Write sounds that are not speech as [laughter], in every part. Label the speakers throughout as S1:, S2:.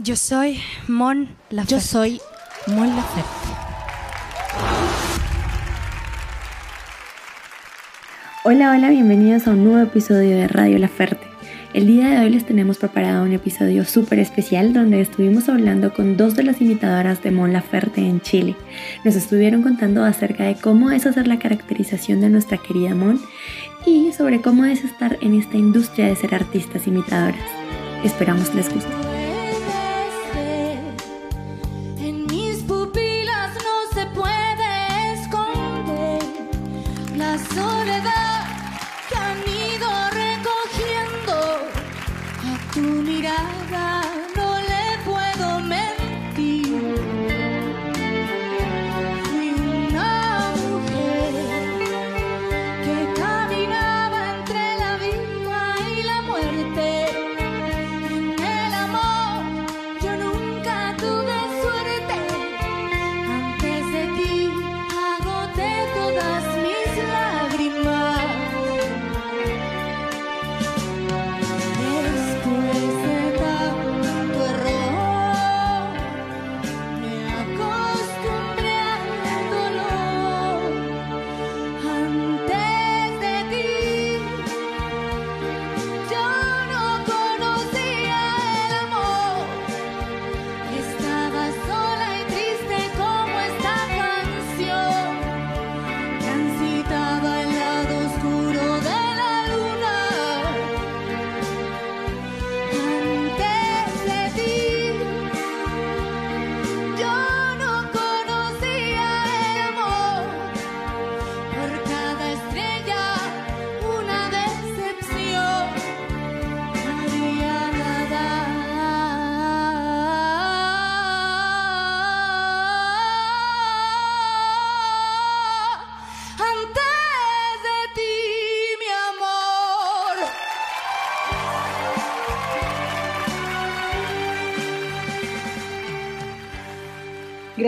S1: Yo soy Mon Laferte.
S2: Yo soy Mon Laferte.
S3: Hola, hola, bienvenidos a un nuevo episodio de Radio La Ferte. El día de hoy les tenemos preparado un episodio súper especial donde estuvimos hablando con dos de las imitadoras de Mon Laferte en Chile. Nos estuvieron contando acerca de cómo es hacer la caracterización de nuestra querida Mon y sobre cómo es estar en esta industria de ser artistas imitadoras. Esperamos les guste.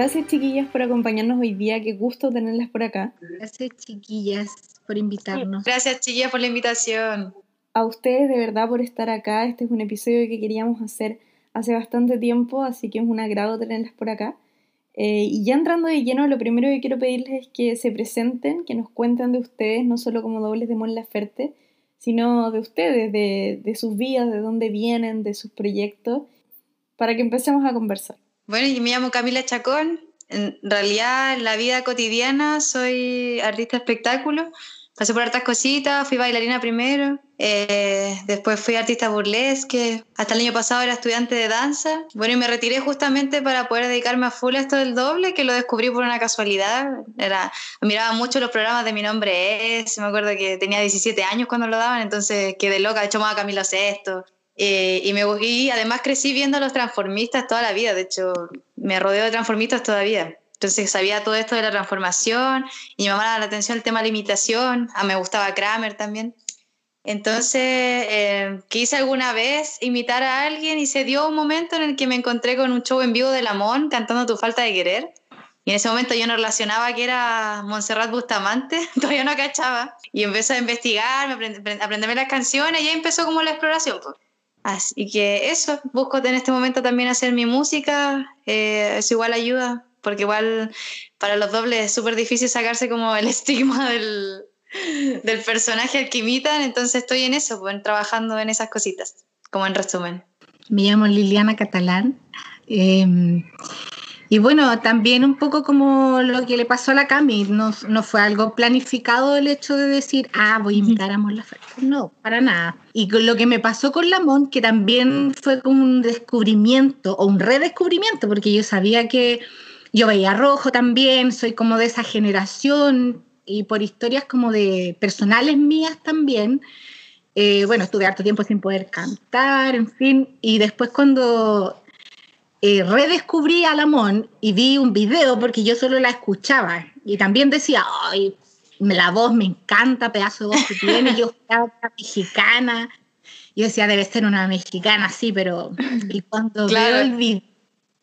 S3: Gracias chiquillas por acompañarnos hoy día, qué gusto tenerlas por acá.
S2: Gracias chiquillas por invitarnos.
S4: Gracias chiquillas por la invitación.
S3: A ustedes de verdad por estar acá, este es un episodio que queríamos hacer hace bastante tiempo, así que es un agrado tenerlas por acá. Eh, y ya entrando de lleno, lo primero que quiero pedirles es que se presenten, que nos cuenten de ustedes, no solo como dobles de Mon Laferte, sino de ustedes, de, de sus vidas, de dónde vienen, de sus proyectos, para que empecemos a conversar.
S4: Bueno, yo me llamo Camila Chacón. En realidad, en la vida cotidiana soy artista espectáculo. Pasé por hartas cositas, fui bailarina primero, eh, después fui artista burlesque, hasta el año pasado era estudiante de danza. Bueno, y me retiré justamente para poder dedicarme a full a esto del doble, que lo descubrí por una casualidad. Era, miraba mucho los programas de Mi Nombre Es, me acuerdo que tenía 17 años cuando lo daban, entonces quedé loca, de hecho me Camilo Sexto. Eh, y, me, y además crecí viendo a los transformistas toda la vida, de hecho me rodeo de transformistas todavía. Entonces sabía todo esto de la transformación y me llamaba la atención el tema de la imitación, ah, me gustaba Kramer también. Entonces eh, quise alguna vez imitar a alguien y se dio un momento en el que me encontré con un show en vivo de Lamón cantando Tu falta de querer. Y en ese momento yo no relacionaba que era Montserrat Bustamante, [laughs] todavía no cachaba. Y empecé a investigar, a aprenderme las canciones y ahí empezó como la exploración. Pues. Así que eso, busco en este momento también hacer mi música, eh, eso igual ayuda, porque igual para los dobles es súper difícil sacarse como el [laughs] estigma del, del personaje al que imitan, entonces estoy en eso, pues, trabajando en esas cositas, como en resumen.
S2: Me llamo Liliana Catalán. Em, y bueno, también un poco como lo que le pasó a la Cami, no, no fue algo planificado el hecho de decir, ah, voy a invitar a Mon Laferte. No, para nada. Y con lo que me pasó con Lamont, que también fue como un descubrimiento o un redescubrimiento, porque yo sabía que yo veía rojo también, soy como de esa generación y por historias como de personales mías también. Eh, bueno, estuve harto tiempo sin poder cantar, en fin, y después cuando eh, redescubrí a Lamón y vi un video porque yo solo la escuchaba. Y también decía, ay, la voz me encanta, pedazo de voz que tiene, yo [laughs] era mexicana, yo decía, debe ser una mexicana, sí, pero y cuando veo el video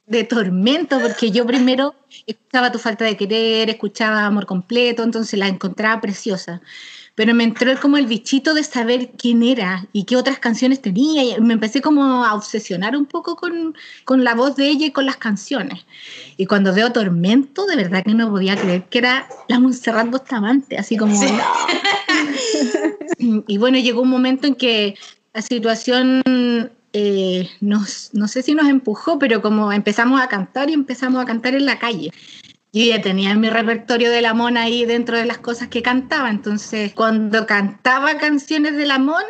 S2: de tormento, porque yo primero escuchaba Tu falta de querer, escuchaba Amor completo, entonces la encontraba preciosa. Pero me entró como el bichito de saber quién era y qué otras canciones tenía. Y me empecé como a obsesionar un poco con, con la voz de ella y con las canciones. Y cuando veo Tormento, de verdad que no podía creer que era la Montserrat Bustamante, así como... [laughs] y bueno, llegó un momento en que la situación eh, nos, no sé si nos empujó, pero como empezamos a cantar y empezamos a cantar en la calle yo ya tenía mi repertorio de Lamón ahí dentro de las cosas que cantaba. Entonces, cuando cantaba canciones de Lamón,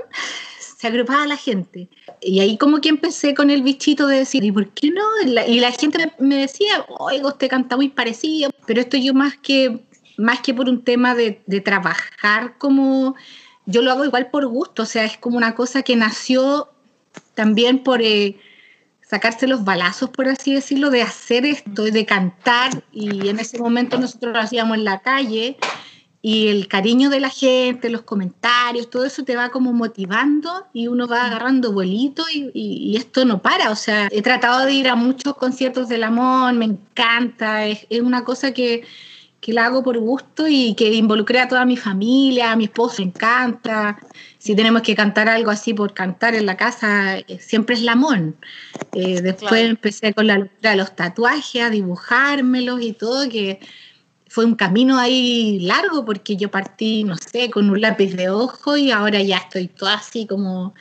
S2: se agrupaba la gente. Y ahí como que empecé con el bichito de decir, ¿y por qué no? Y la gente me decía, oiga, usted canta muy parecido. Pero esto yo más que, más que por un tema de, de trabajar como... Yo lo hago igual por gusto, o sea, es como una cosa que nació también por... Eh, sacarse los balazos, por así decirlo, de hacer esto, de cantar. Y en ese momento nosotros lo hacíamos en la calle y el cariño de la gente, los comentarios, todo eso te va como motivando y uno va agarrando vuelito y, esto no para. O sea, he tratado de ir a muchos conciertos del amor, me encanta, es, es una cosa que, que la hago por gusto y que involucré a toda mi familia, a mi esposo, me encanta. Si tenemos que cantar algo así por cantar en la casa, eh, siempre es Lamón. Eh, después empecé con la locura de los tatuajes, a dibujármelos y todo, que fue un camino ahí largo porque yo partí, no sé, con un lápiz de ojo y ahora ya estoy toda así como...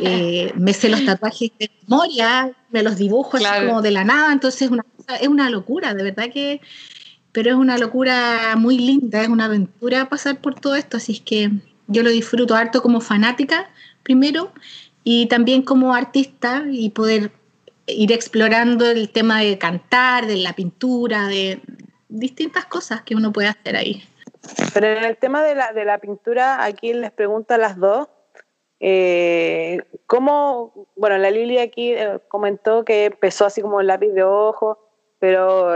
S2: Eh, me sé los tatuajes de memoria, me los dibujo así como de la nada, entonces una, es una locura, de verdad que pero es una locura muy linda, es una aventura pasar por todo esto, así es que yo lo disfruto harto como fanática, primero, y también como artista y poder ir explorando el tema de cantar, de la pintura, de distintas cosas que uno puede hacer ahí.
S5: Pero en el tema de la, de la pintura, aquí les pregunto a las dos, eh, ¿cómo, bueno, la Lili aquí eh, comentó que empezó así como el lápiz de ojo, pero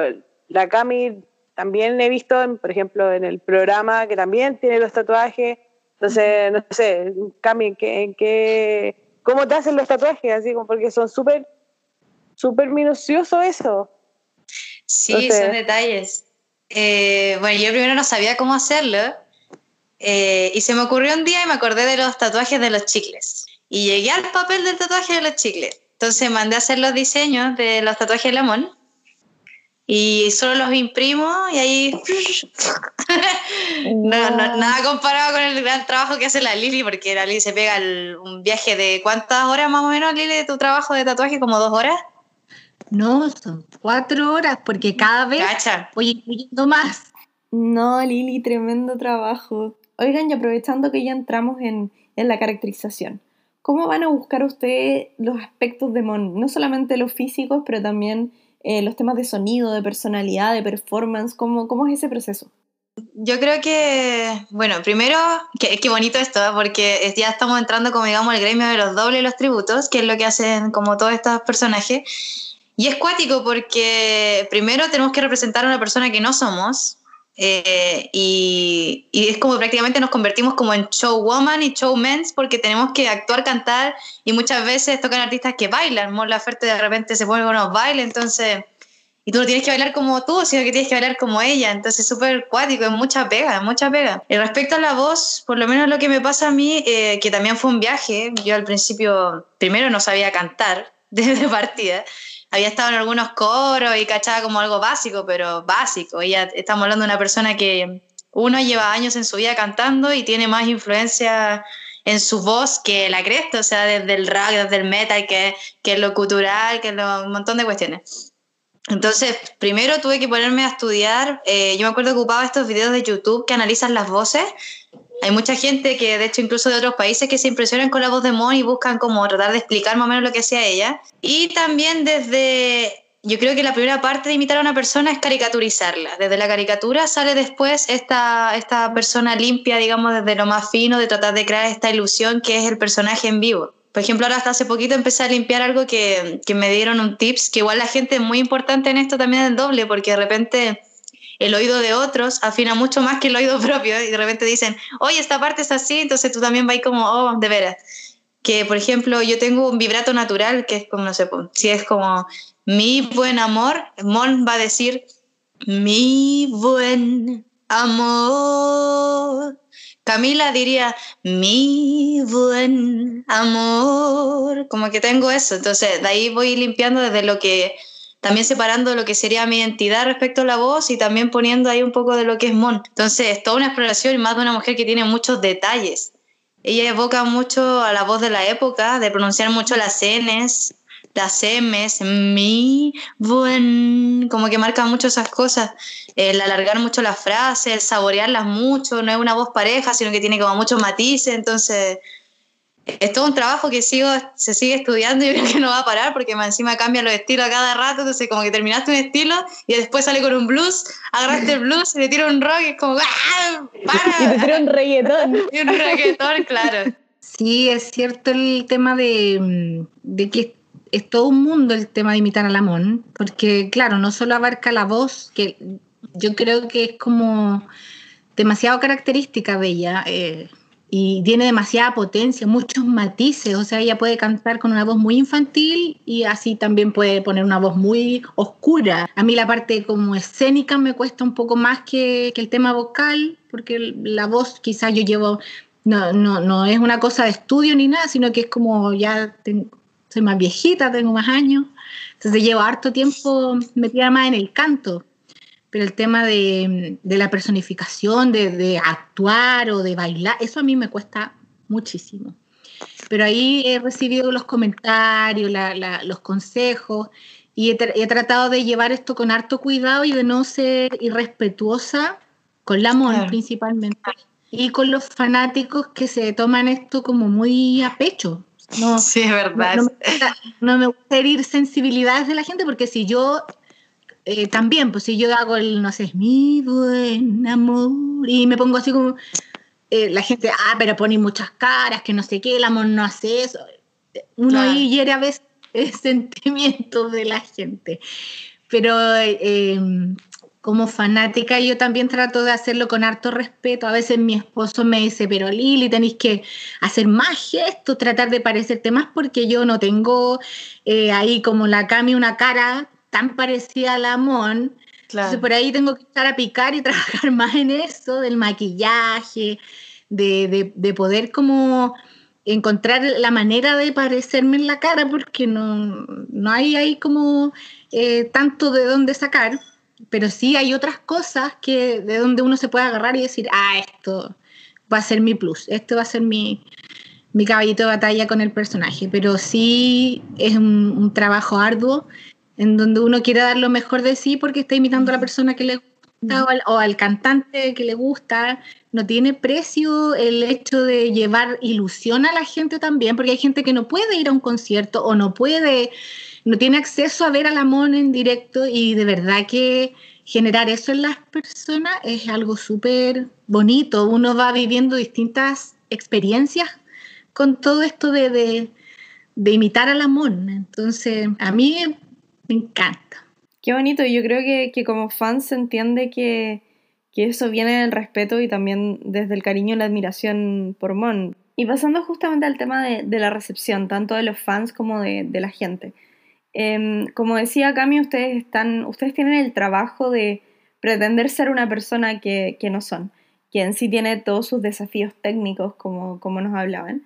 S5: la Cami también he visto, por ejemplo, en el programa que también tiene los tatuajes, entonces, no sé, Cami, ¿en qué, ¿cómo te hacen los tatuajes? Así como porque son súper, súper minuciosos eso.
S4: Sí, son detalles. Eh, bueno, yo primero no sabía cómo hacerlo eh, y se me ocurrió un día y me acordé de los tatuajes de los chicles. Y llegué al papel del tatuaje de los chicles. Entonces mandé a hacer los diseños de los tatuajes de Lamón y solo los imprimo y ahí [laughs] nada comparado con el gran trabajo que hace la Lili porque la Lili se pega un viaje de cuántas horas más o menos Lili de tu trabajo de tatuaje como dos horas.
S2: No son cuatro horas porque cada vez voy incluyendo más.
S3: No Lili tremendo trabajo. Oigan y aprovechando que ya entramos en, en la caracterización ¿cómo van a buscar ustedes los aspectos de Mon? no solamente los físicos pero también eh, los temas de sonido, de personalidad, de performance? ¿Cómo, cómo es ese proceso?
S4: Yo creo que, bueno, primero, qué, bonito esto, ¿eh? porque ya estamos entrando como digamos el gremio de los dobles los tributos, que es lo que hacen como todos estos personajes. Y es cuático porque primero tenemos que representar a una persona que no somos, eh, y, y, es como prácticamente nos convertimos como en showwoman y showmens porque tenemos que actuar, cantar y muchas veces tocan artistas que bailan. Mon Laferte de repente se pone con unos bailes, entonces. Y tú no tienes que bailar como tú, sino que tienes que bailar como ella. Entonces es súper cuático, es mucha pega, mucha pega. Y respecto a la voz, por lo menos lo que me pasa a mí, eh, que también fue un viaje. Yo al principio, primero no sabía cantar [laughs] desde partida había estado en algunos coros y cachaba como algo básico, pero básico. Ella, estamos hablando de una persona que uno lleva años en su vida cantando y tiene más influencia en su voz que la cresta, o sea, desde el rock, desde el metal, que, que lo cultural, que lo, un montón de cuestiones. Entonces, primero tuve que ponerme a estudiar. Eh, yo me acuerdo que ocupaba estos videos de YouTube que analizan las voces hay mucha gente que, de hecho, incluso de otros países que se impresionan con la voz de Mon y buscan como tratar de explicar más o menos lo que hacía ella. Y también desde, yo creo que la primera parte de imitar a una persona es caricaturizarla. Desde la caricatura sale después esta, esta persona limpia, digamos, desde lo más fino, de tratar de crear esta ilusión que es el personaje en vivo. Por ejemplo, ahora hasta hace poquito empecé a limpiar algo que, que me dieron un tips, que igual la gente es muy importante en esto también del doble, porque de repente el oído de otros afina mucho más que el oído [laughs] propio y de repente dicen, oye, esta parte es así, entonces tú también vas como, oh, de veras. Que, por ejemplo, yo tengo un vibrato natural que es como, no sé, si es como mi buen amor, Mon va a decir mi buen amor, Camila diría, mi buen amor, como que tengo eso, entonces de ahí voy limpiando desde lo que, también separando lo que sería mi identidad respecto a la voz y también poniendo ahí un poco de lo que es Mon. Entonces es toda una exploración y más de una mujer que tiene muchos detalles. Ella evoca mucho a la voz de la época, de pronunciar mucho las Ns, las M's, mi, buen, como que marca mucho esas cosas, el alargar mucho las frases, el saborearlas mucho, no es una voz pareja, sino que tiene como muchos matices, entonces es todo un trabajo que sigo, se sigue estudiando y [laughs] creo que no va a parar porque encima cambia los estilos a cada rato, entonces como que terminaste un estilo y después sale con un blues, agarraste el blues y le tira un rock y es como ¡ah! ¡Para! [laughs]
S3: Y te tira un reggaetón. [laughs]
S4: Y un reggaetón, claro.
S2: Sí, es cierto el tema de, de que es todo un mundo el tema de imitar a Lamón, porque claro, no solo abarca la voz, que yo creo que es como demasiado característica de ella eh, y tiene demasiada potencia, muchos matices, o sea, ella puede cantar con una voz muy infantil y así también puede poner una voz muy oscura. A mí la parte como escénica me cuesta un poco más que, que el tema vocal, porque la voz quizás yo llevo no, no, no es una cosa de estudio ni nada, sino que es como ya tengo, soy más viejita, tengo más años, entonces llevo harto tiempo metida más en el canto, pero el tema de, de la personificación, de, de, actuar o de bailar, eso a mí me cuesta muchísimo. Pero ahí he recibido los comentarios, la, la, los consejos y he, he, tratado de llevar esto con harto cuidado y de no ser irrespetuosa con la MON claro. principalmente y con los fanáticos que se toman esto como muy a pecho.
S4: No, sí, es verdad.
S2: No, no, me gusta, no, me gusta, herir sensibilidades de la gente porque si yo eh, también, pues si yo hago el, no sé, es mi buen amor y me pongo así como, eh, la gente, ah, pero pone muchas caras, que no sé qué, el amor no hace eso. Uno claro. ahí hiere a veces [laughs] el sentimiento de la gente. Pero eh, como fanática yo también trato de hacerlo con harto respeto. A veces mi esposo me dice, pero Lili, tenéis que hacer más gestos, tratar de parecerte más porque yo no tengo eh, ahí como la Cami una cara tan parecida a la Mon. Claro. Entonces por ahí tengo que estar a picar y [laughs] trabajar más en eso, del maquillaje, de, de, de poder como encontrar la manera de parecerme en la cara porque no, no hay ahí como eh, tanto de dónde sacar pero sí hay otras cosas que de donde uno se puede agarrar y decir, ah, esto va a ser mi plus, esto va a ser mi, mi caballito de batalla con el personaje, pero sí es un, un, trabajo arduo en donde uno quiere dar lo mejor de sí porque está imitando a la persona que le gusta o al, o al cantante que le gusta. No tiene precio el hecho de llevar ilusión a la gente también, porque hay gente que no puede ir a un concierto o no puede no tiene acceso a ver a la mona en directo y de verdad que generar eso en las personas es algo súper bonito. Uno va viviendo distintas experiencias con todo esto de, de, de imitar a la mona. Entonces, a mí me encanta.
S6: Qué bonito. Yo creo que, que como fan se entiende que, que, eso viene del respeto y también desde el cariño y la admiración por Mon. Y pasando justamente al tema de, de la recepción, tanto de los fans como de, de la gente. Eh, como decía Cami, ustedes, están, ustedes tienen el trabajo de pretender ser una persona que, que, no son, que en sí tiene todos sus desafíos técnicos, como, como nos hablaban.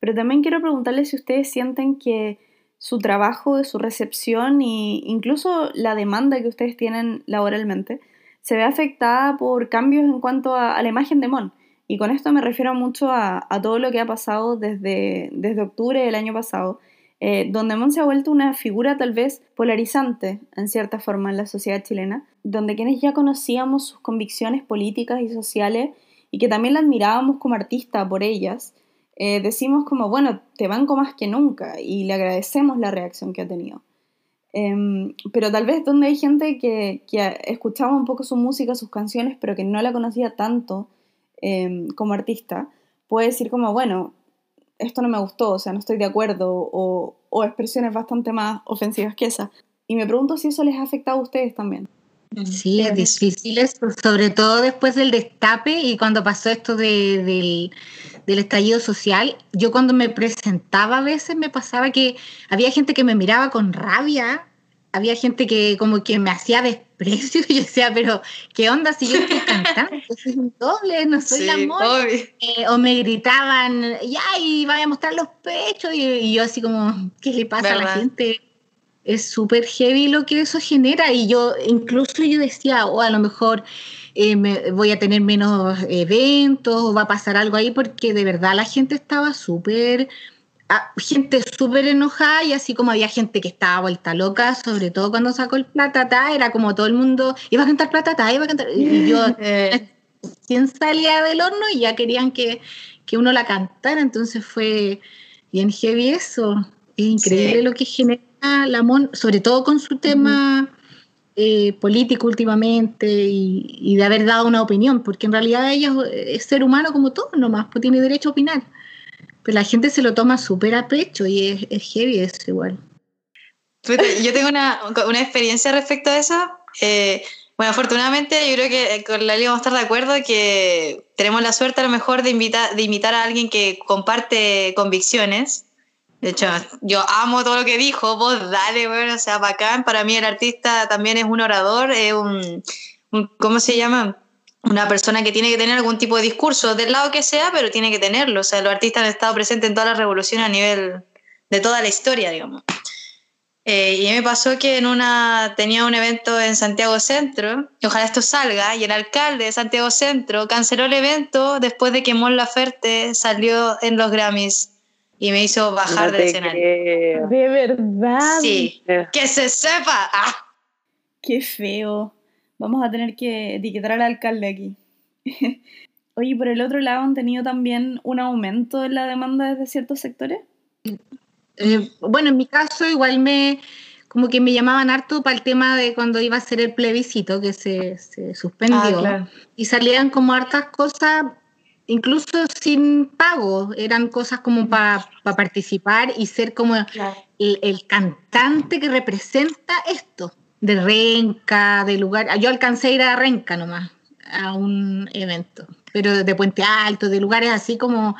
S6: Pero también quiero preguntarles si ustedes sienten que su trabajo, su recepción e incluso la demanda que ustedes tienen laboralmente se ve afectada por cambios en cuanto a, la imagen de Mon. Y con esto me refiero mucho a, a todo lo que ha pasado desde, desde octubre del año pasado, eh, donde Mon se ha vuelto una figura tal vez polarizante en cierta forma en la sociedad chilena, donde quienes ya conocíamos sus convicciones políticas y sociales y que también la admirábamos como artista por ellas, eh, decimos como, bueno, te banco más que nunca y le agradecemos la reacción que ha tenido. Eh, pero tal vez donde hay gente que, que, escuchaba un poco su música, sus canciones, pero que no la conocía tanto em, como artista, puede decir como, bueno, esto no me gustó, o sea, no estoy de acuerdo, o, o expresiones bastante más ofensivas que esa. Y me pregunto si eso les ha afectado a ustedes también.
S2: Sí, es difícil sobre todo después del destape y cuando pasó esto de, del, del, estallido social. Yo cuando me presentaba a veces me pasaba que había gente que me miraba con rabia había gente que como que me hacía desprecio y [laughs] yo decía, pero ¿qué onda si yo estoy cantando? Soy un doble, no soy la amor. Eh, o me gritaban, ya, y vaya a mostrar los pechos. Y, yo así como, ¿qué le pasa a la gente? Es súper heavy lo que eso genera. Y yo, incluso yo decía, o a lo mejor eh, me, voy a tener menos eventos, o va a pasar algo ahí, porque de verdad la gente estaba súper gente súper enojada y así como había gente que estaba vuelta loca, sobre todo cuando sacó el platata, era como todo el mundo iba a cantar platata, iba a cantar. Y yo [laughs] recién salía del horno y ya querían que, que, uno la cantara, entonces fue bien heavy eso. Es increíble lo que genera la MON, sobre todo con su tema. Eh, político últimamente y, de haber dado una opinión, porque en realidad ella es ser humano como todo nomás, pues tiene derecho a opinar. Pero la gente se lo toma súper a pecho y es, es, heavy eso igual.
S4: Yo tengo una, una experiencia respecto a eso. Eh, bueno, afortunadamente yo creo que con Lali vamos a estar de acuerdo que tenemos la suerte a lo mejor de, invitar, de invitar a alguien que comparte convicciones. De hecho, yo amo todo lo que dijo, vos dale, bueno, o sea, bacán. Para mí el artista también es un orador, es un, ¿cómo se llama? una persona que tiene que tener algún tipo de discurso, del lado que sea, pero tiene que tenerlo. O sea, los artistas han estado presentes en todas las revoluciones a nivel de toda la historia, digamos. Eh, y me pasó que en una, tenía un evento en Santiago Centro, y ojalá esto salga, y el alcalde de Santiago Centro canceló el evento después de que Mon Laferte salió en los Grammys y me hizo bajar del escenario.
S5: De verdad.
S4: Sí, que se sepa. ¡Ah!
S6: Qué feo. Vamos a tener que etiquetar al alcalde aquí. [laughs] Oye, por el otro lado, ¿han tenido también un aumento en la demanda desde ciertos sectores?
S2: Eh, bueno, en mi caso igual me como que me llamaban harto para el tema de cuando iba a ser el plebiscito que se, suspendió ah, y salían como hartas cosas incluso sin pago, eran cosas como para participar y ser como el, cantante que representa esto de Renca, de lugar. Yo alcancé a ir a Renca nomás, a un evento, pero de Puente Alto, de lugares así como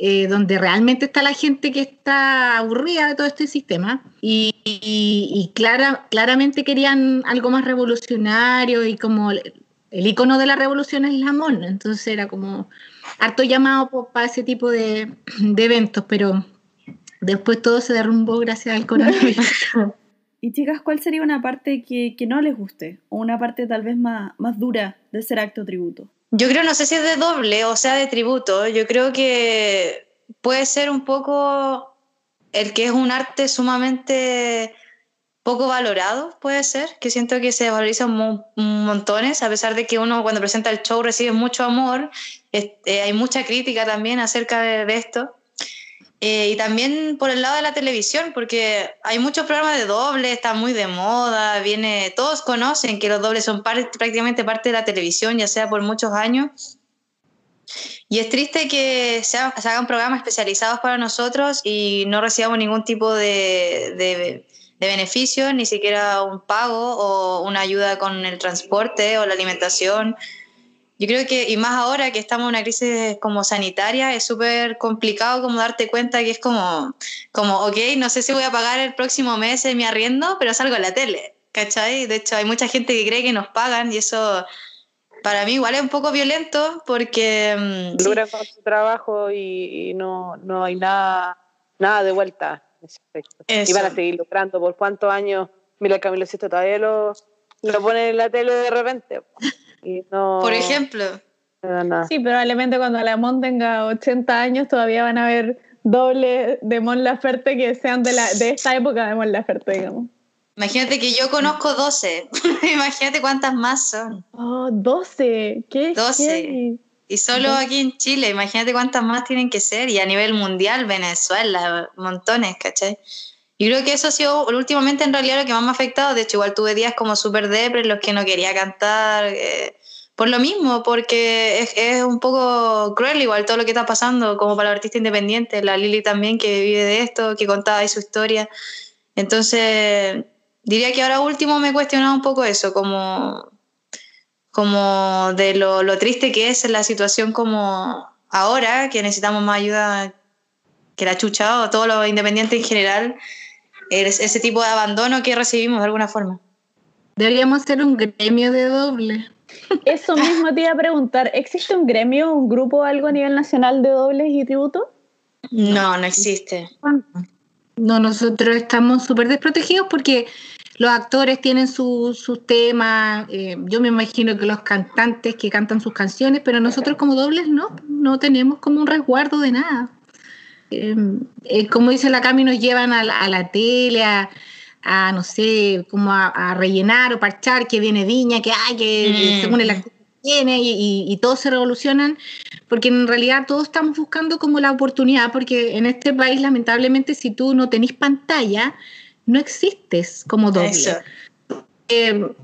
S2: eh, donde realmente está la gente que está aburrida de todo este sistema y, clara, claramente querían algo más revolucionario y como el, icono de la revolución es la mona, entonces era como harto llamado para ese tipo de, de eventos, pero después todo se derrumbó gracias al coronavirus. [laughs] [laughs]
S6: Y chicas, ¿cuál sería una parte que, no les guste? O una parte tal vez más, más dura de ser acto tributo.
S4: Yo creo, no sé si es de doble o sea de tributo, yo creo que puede ser un poco el que es un arte sumamente poco valorado, puede ser, que siento que se valoriza montones, a pesar de que uno cuando presenta el show recibe mucho amor, eh, hay mucha crítica también acerca de esto. Eh, y también por el lado de la televisión, porque hay muchos programas de doble, está muy de moda, viene, todos conocen que los dobles son prácticamente parte de la televisión, ya sea por muchos años. Y es triste que se, hagan programas especializados para nosotros y no recibamos ningún tipo de, de, de beneficio, ni siquiera un pago o una ayuda con el transporte o la alimentación. Yo creo que, y más ahora que estamos en una crisis como sanitaria, es súper complicado como darte cuenta que es como, como, ok, no sé si voy a pagar el próximo mes mi arriendo, pero salgo en la tele, ¿cachai? De hecho, hay mucha gente que cree que nos pagan y eso para mí igual es un poco violento porque...
S5: Lucran mm, con su trabajo y, no, no, hay nada, nada de vuelta Y van a seguir lucrando por cuántos años. Mira, Camilo Sisto todavía lo, lo pone en la tele de repente.
S4: Por ejemplo.
S6: Sí, probablemente cuando Alamón tenga 80 años todavía van a haber doble de Mon Laferte que sean de, la, de esta época de Mon Laferte, digamos.
S4: Imagínate que yo conozco 12. [laughs] Imagínate cuántas más son.
S6: Oh, 12. ¿Qué?
S4: 12. Y solo aquí en Chile, imagínate cuántas más tienen que ser. Y a nivel mundial, Venezuela, montones, ¿cachai? Y creo que eso ha sido últimamente en realidad lo que más me ha afectado. De hecho, igual tuve días como súper depre en los que no quería cantar. Eh, por lo mismo, porque es, es, un poco cruel igual todo lo que está pasando, como para el artista independiente. La Lili también, que vive de esto, que contaba ahí su historia. Entonces, diría que ahora último me he cuestionado un poco eso, como, como de lo, lo triste que es la situación como ahora, que necesitamos más ayuda que la chucha o todo lo independiente en general ese tipo de abandono que recibimos de alguna forma.
S2: Deberíamos ser un gremio de doble.
S6: Eso mismo te iba a preguntar, ¿existe un gremio, un grupo, algo a nivel nacional de dobles y tributo?
S4: No, no existe.
S2: No, nosotros estamos súper desprotegidos porque los actores tienen sus su temas, eh, yo me imagino que los cantantes que cantan sus canciones, pero nosotros como dobles no, no tenemos como un resguardo de nada. Eh, eh, como dice la Cami, nos llevan a la, tele, a, no sé, como a, rellenar o parchar que viene Viña, que hay, que mm. según el actor tiene y, y, todos se revolucionan, porque en realidad todos estamos buscando como la oportunidad, porque en este país lamentablemente si tú no tenés pantalla, no existes como doble. Eh,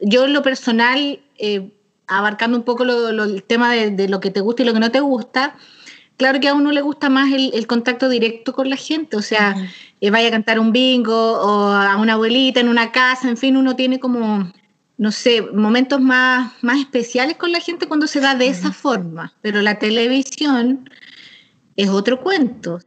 S2: yo en lo personal, eh, abarcando un poco el tema de, lo que te gusta y lo que no te gusta, claro que a uno le gusta más el, contacto directo con la gente, o sea, eh, vaya a cantar un bingo o a una abuelita en una casa, en fin, uno tiene como, no sé, momentos más, más especiales con la gente cuando se da de esa forma, pero la televisión es otro cuento.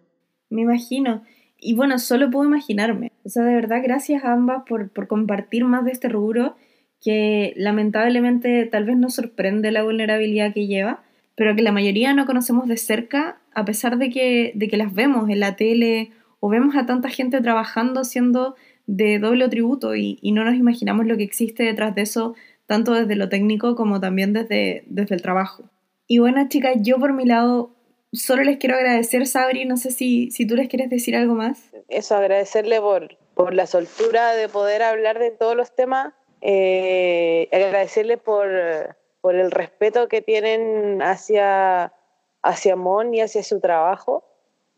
S6: Me imagino. Y bueno, solo puedo imaginarme. O sea, de verdad, gracias a ambas por, por compartir más de este rubro que lamentablemente tal vez nos sorprende la vulnerabilidad que lleva, pero que la mayoría no conocemos de cerca, a pesar de que, de que las vemos en la tele o vemos a tanta gente trabajando siendo de doble tributo y, no nos imaginamos lo que existe detrás de eso, tanto desde lo técnico como también desde, desde el trabajo. Y bueno, chicas, yo por mi lado solo les quiero agradecer, Sabri, no sé si, si tú les quieres decir algo más.
S5: Eso, agradecerle por, por la soltura de poder hablar de todos los temas, eh, agradecerle por, por, el respeto que tienen hacia, hacia Mon y hacia su trabajo.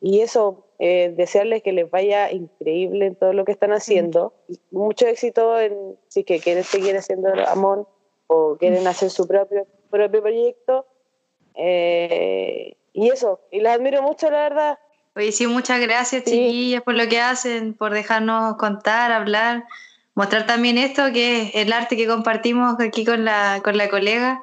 S5: Y eso, eh, desearles que les vaya increíble en todo lo que están haciendo. Mucho éxito en si que quieren seguir haciendo Amon o quieren hacer su propio, propio proyecto. Eh, y eso, y las admiro mucho, la verdad.
S4: Oye, sí, muchas gracias, chiquillas, por lo que hacen, por dejarnos contar, hablar, mostrar también esto, que es el arte que compartimos aquí con la, con la colega,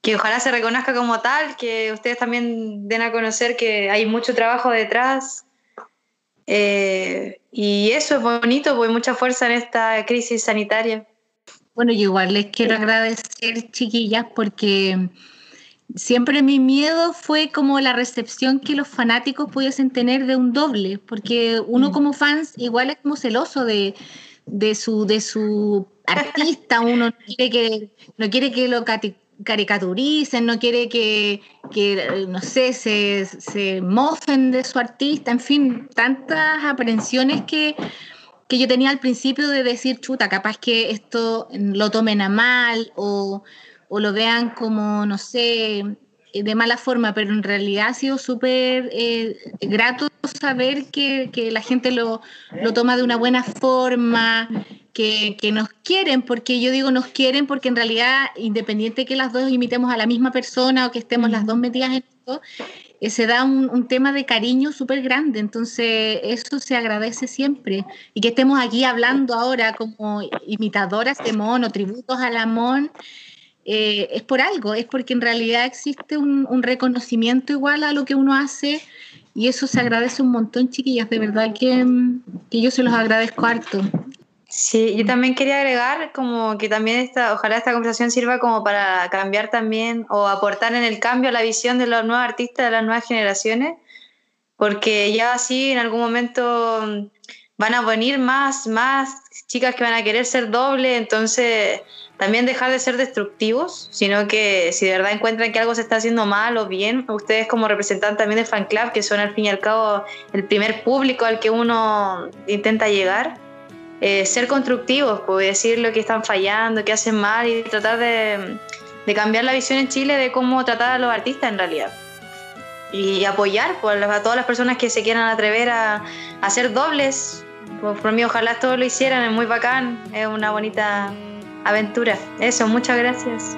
S4: que ojalá se reconozca como tal, que ustedes también den a conocer que hay mucho trabajo detrás. Eh, y eso es bonito, pues mucha fuerza en esta crisis sanitaria.
S2: Bueno, yo igual les quiero agradecer, chiquillas, porque siempre mi miedo fue como la recepción que los fanáticos pudiesen tener de un doble, porque uno mm. como fans igual es como celoso de, su, de su artista, [laughs] uno quiere que, no quiere que lo caricaturicen, no quiere que, no sé, se, se mofen de su artista, en fin, tantas aprensiones que, que yo tenía al principio de decir, chuta, capaz que esto lo tomen a mal o o lo vean como, no sé, eh, de mala forma, pero en realidad ha sido súper eh, grato saber que, la gente lo, toma de una buena forma, que, nos quieren, porque yo digo nos quieren porque en realidad, independiente que las dos imitemos a la misma persona o que estemos las dos metidas en esto, eh, se da un, un, tema de cariño súper grande, entonces eso se agradece siempre. Y que estemos aquí hablando ahora como imitadoras de Mon o tributos a la Mon, eh, es por algo, es porque en realidad existe un, reconocimiento igual a lo que uno hace y eso se agradece un montón, chiquillas, de verdad que, que yo se los agradezco harto.
S4: Sí, yo también quería agregar como que también esta, ojalá esta conversación sirva como para cambiar también o aportar en el cambio la visión de los nuevos artistas, de las nuevas generaciones, porque ya así en algún momento van a venir más, más chicas que van a querer ser doble, entonces también dejar de ser destructivos, sino que si de verdad encuentran que algo se está haciendo mal o bien, ustedes como representantes también del fan club, que son al fin y al cabo el primer público al que uno intenta llegar, eh, ser constructivos, pues decir lo que están fallando, que hacen mal y tratar de, cambiar la visión en Chile de cómo tratar a los artistas en realidad. Y apoyar pues, a todas las personas que se quieran atrever a, hacer dobles. Pues, por mí, ojalá todos lo hicieran, es muy bacán, es una bonita aventura. Eso, muchas gracias.